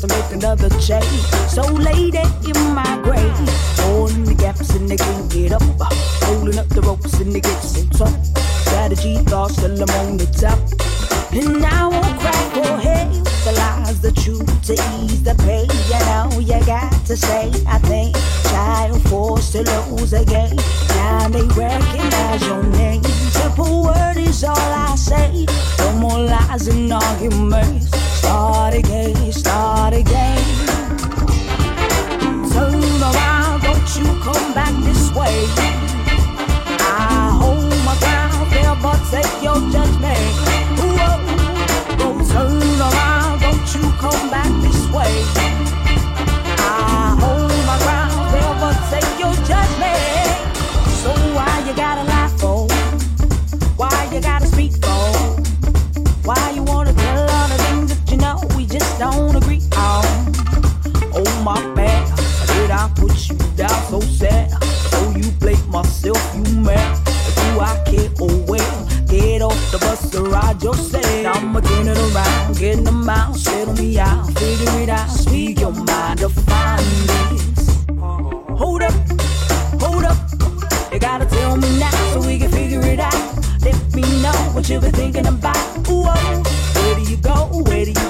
to make another change. So late in my grave, on the gaps and they can't get up. Holding up the ropes and they get so tough. Strategy thoughts till I'm on the top. And I won't crack or hate the lies, the truth to ease the pain. You know you got to say, I think. Child forced to lose again. Now they recognize your name. Simple word is all I say. No more lies and argument. ride your say I'ma turn it around, get in the mouth, settle me out, figure it out, speak your mind, define this. Hold up, hold up, you gotta tell me now so we can figure it out. Let me know what you've been thinking about. Ooh, oh, where do you go? Where do you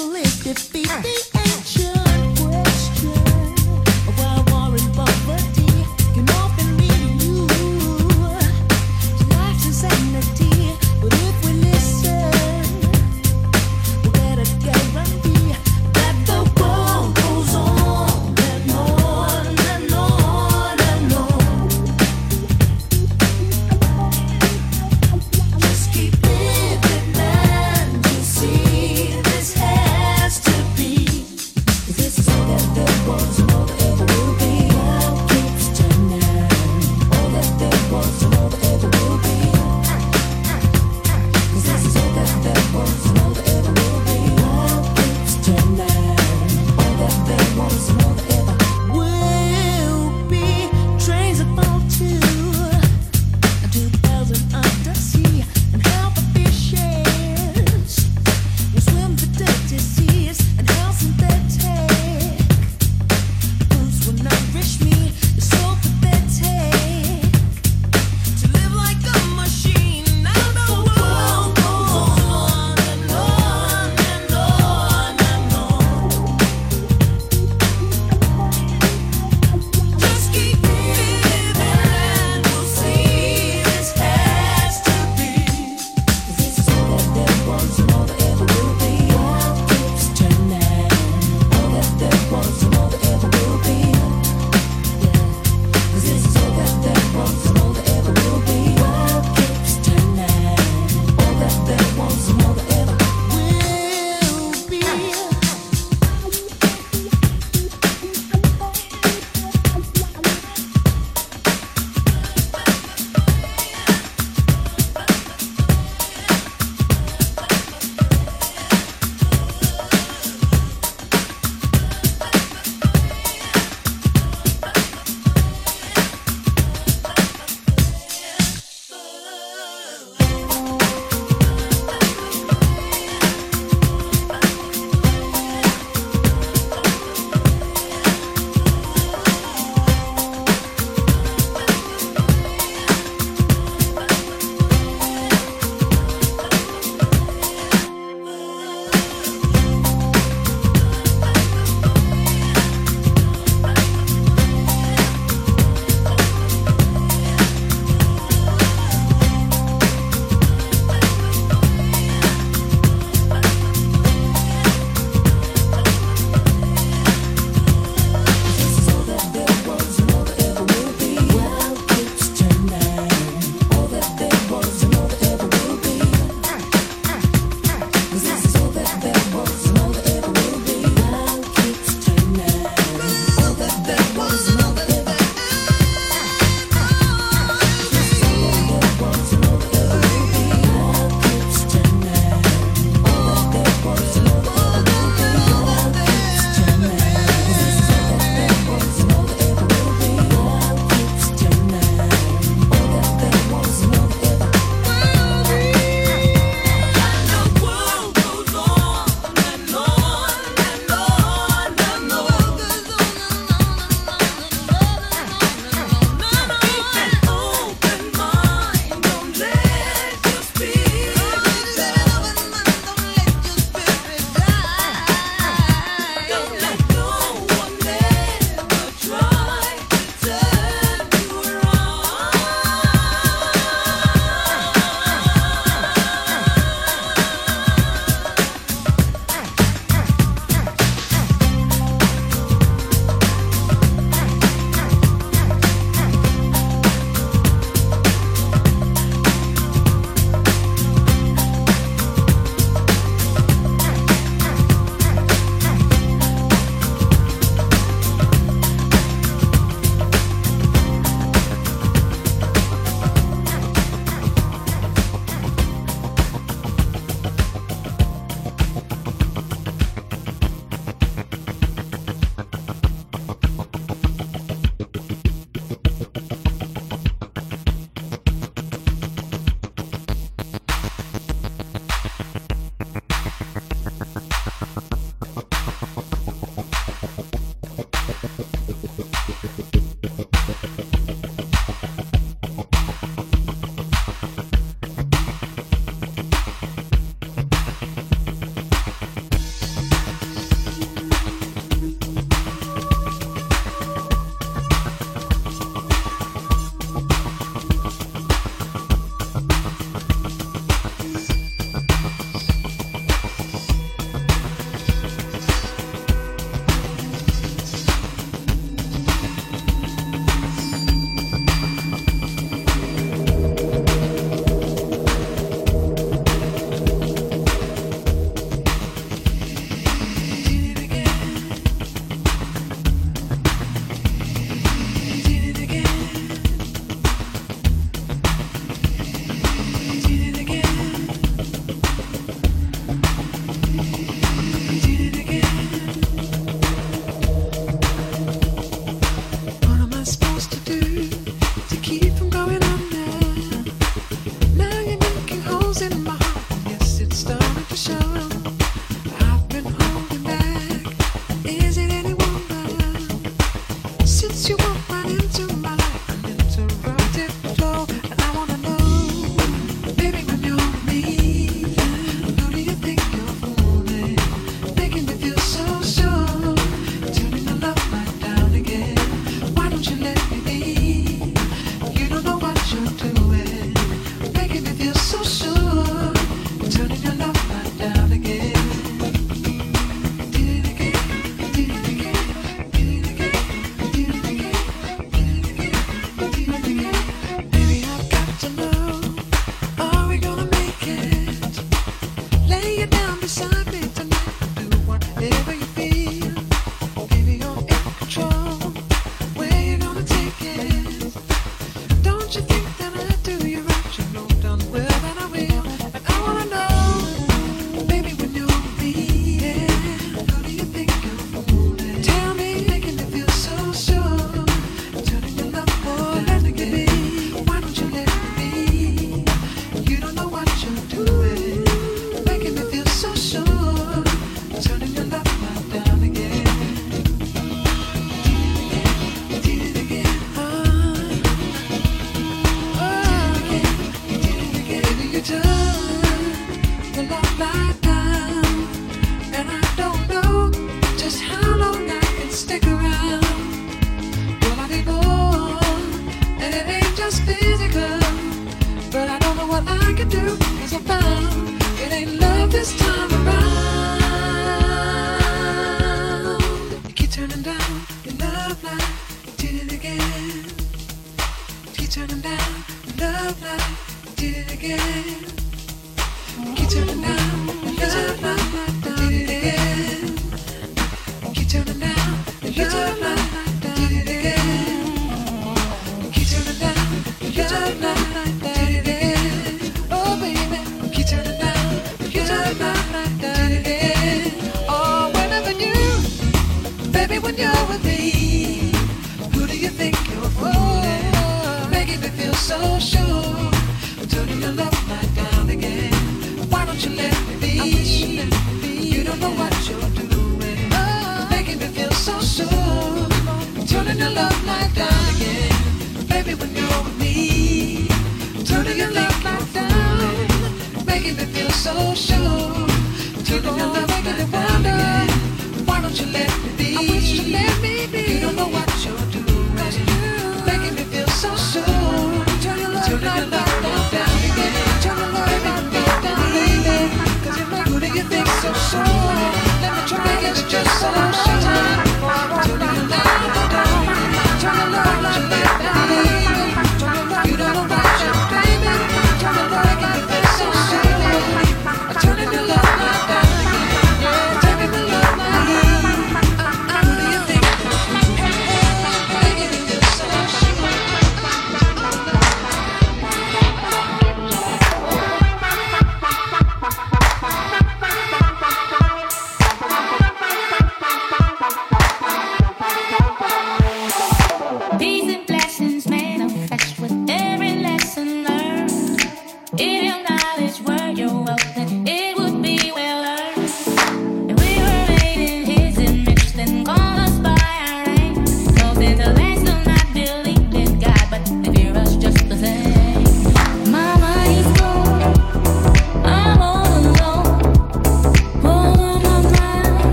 Just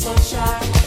sunshine.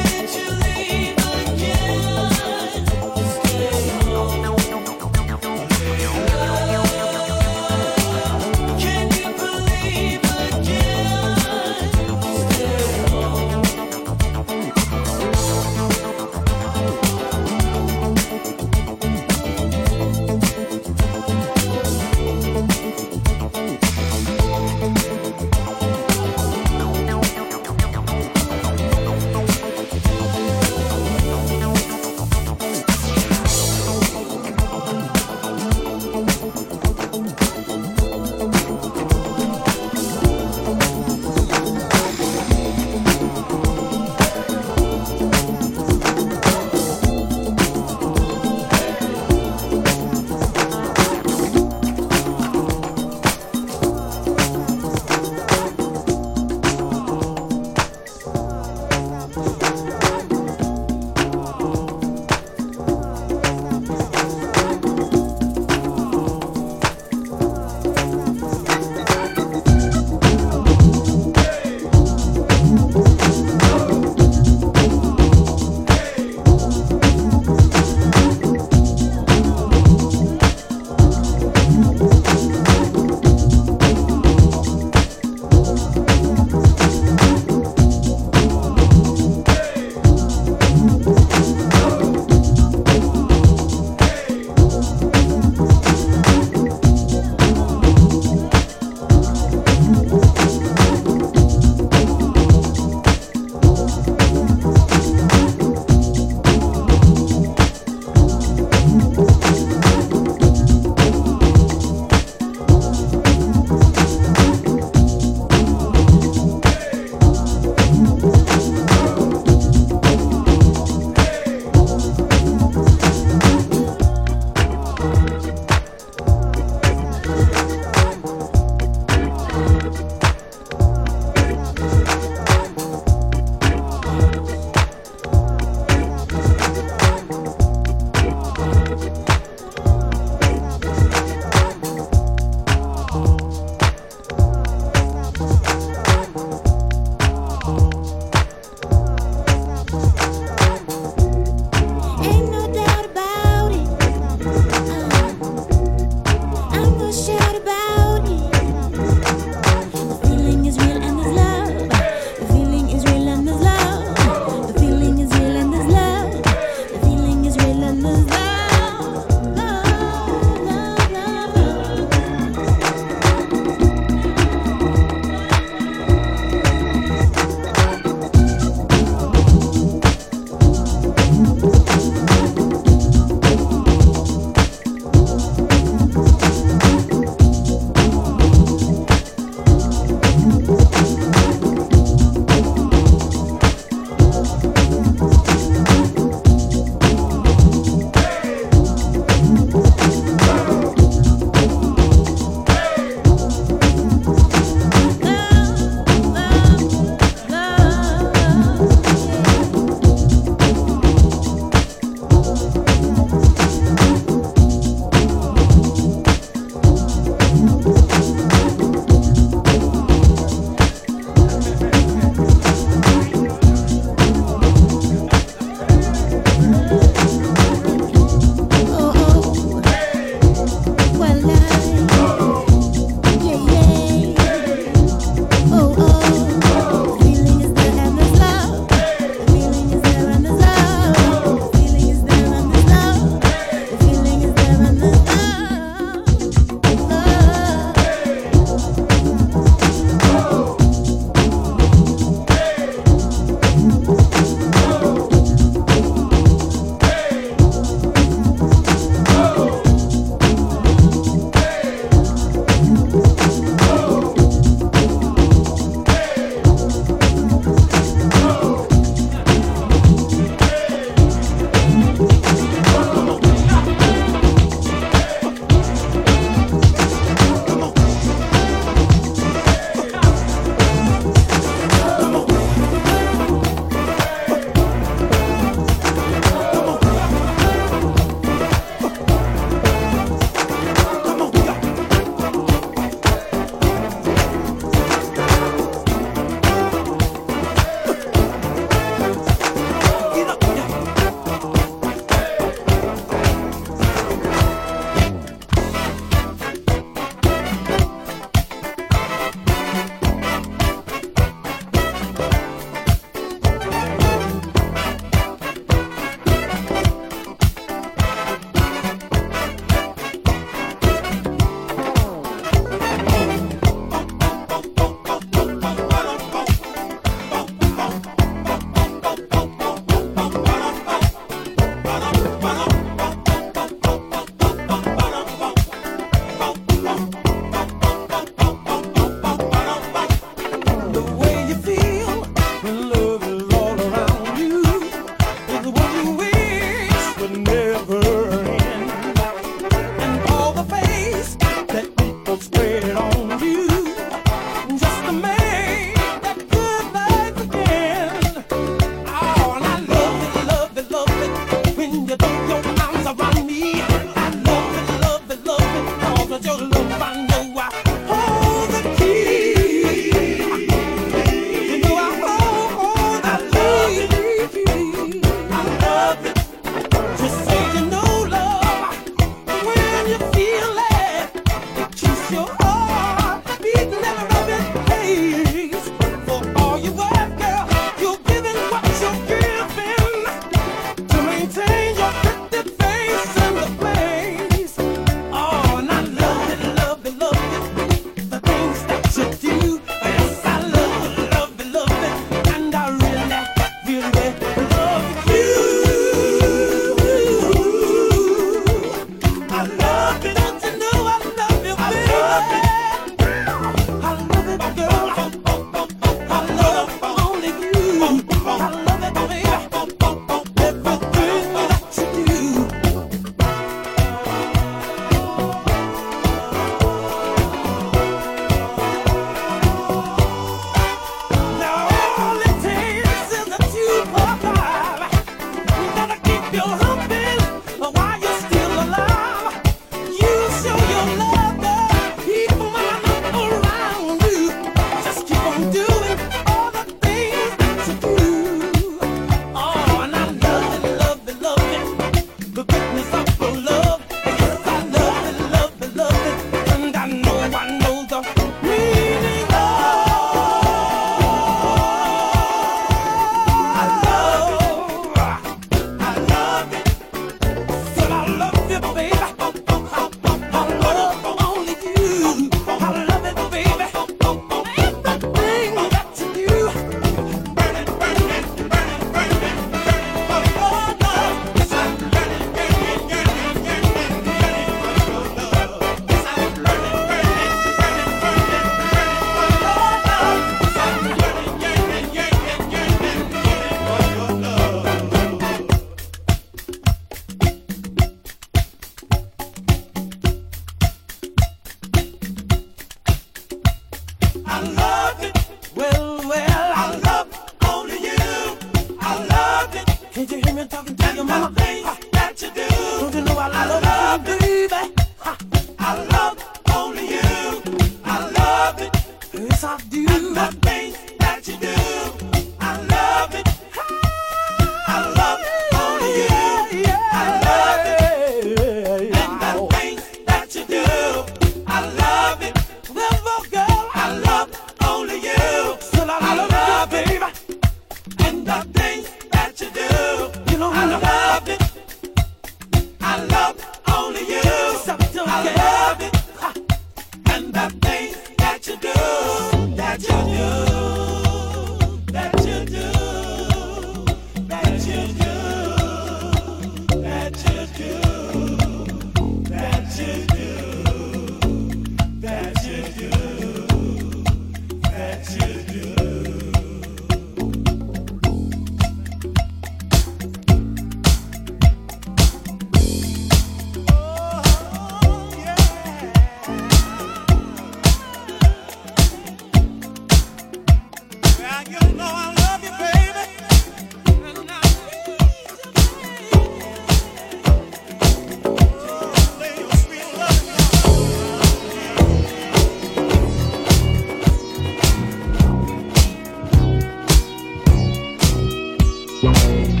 Bag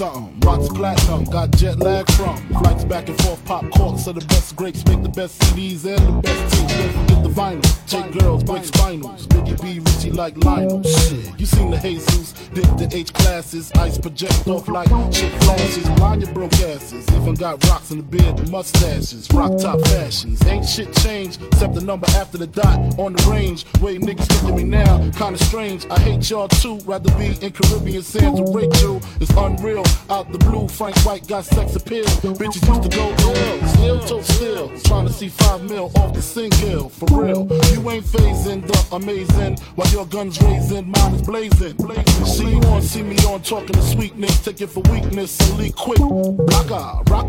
something. Rocks platinum, got jet lag from. Flights back and forth, pop corks are the best grapes, make the best CDs and the best. Don't forget the vinyl. Take girls, break spinals. Biggie B, Richie like Lionel. Shit, you seen the Jesus, dip the H classes. Ice project off like shit got rocks in the beard, the mustaches. Rock top fashions. Ain't shit changed, except the number after the dot on the range. Way niggas look at me now, kinda strange. I hate y'all too, rather be in Caribbean sands with Rachel. It's unreal. Out the blue, Frank White got sex appeal. Bitches used to go ill, still to still. Trying to see five mil off the single, for real. You ain't phasing the amazing while your guns raising, mine is blazing. See you on, see me on, talking to sweetness, take it for weakness and leak quick. Rocker,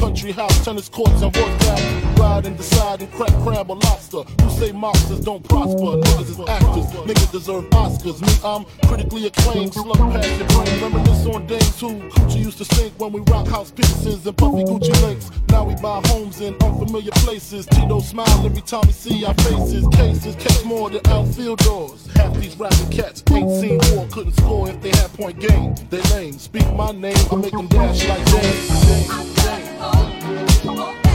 country house, tennis courts, and back. Ride and decide and crack crab or lobster. Who say mobsters don't prosper? Niggas is actors, niggas deserve Oscars. Me, I'm critically acclaimed, slug past your brain. Reminisce on days who Coochie used to stink when we rock house pieces and puffy Gucci links. Now we buy homes in unfamiliar places. Tito smile every time we see our faces. Cases catch more than outfield doors. Half these rapping cats ain't seen war, couldn't score if they had point game. They lame. Speak my name, I make them dash like James. James,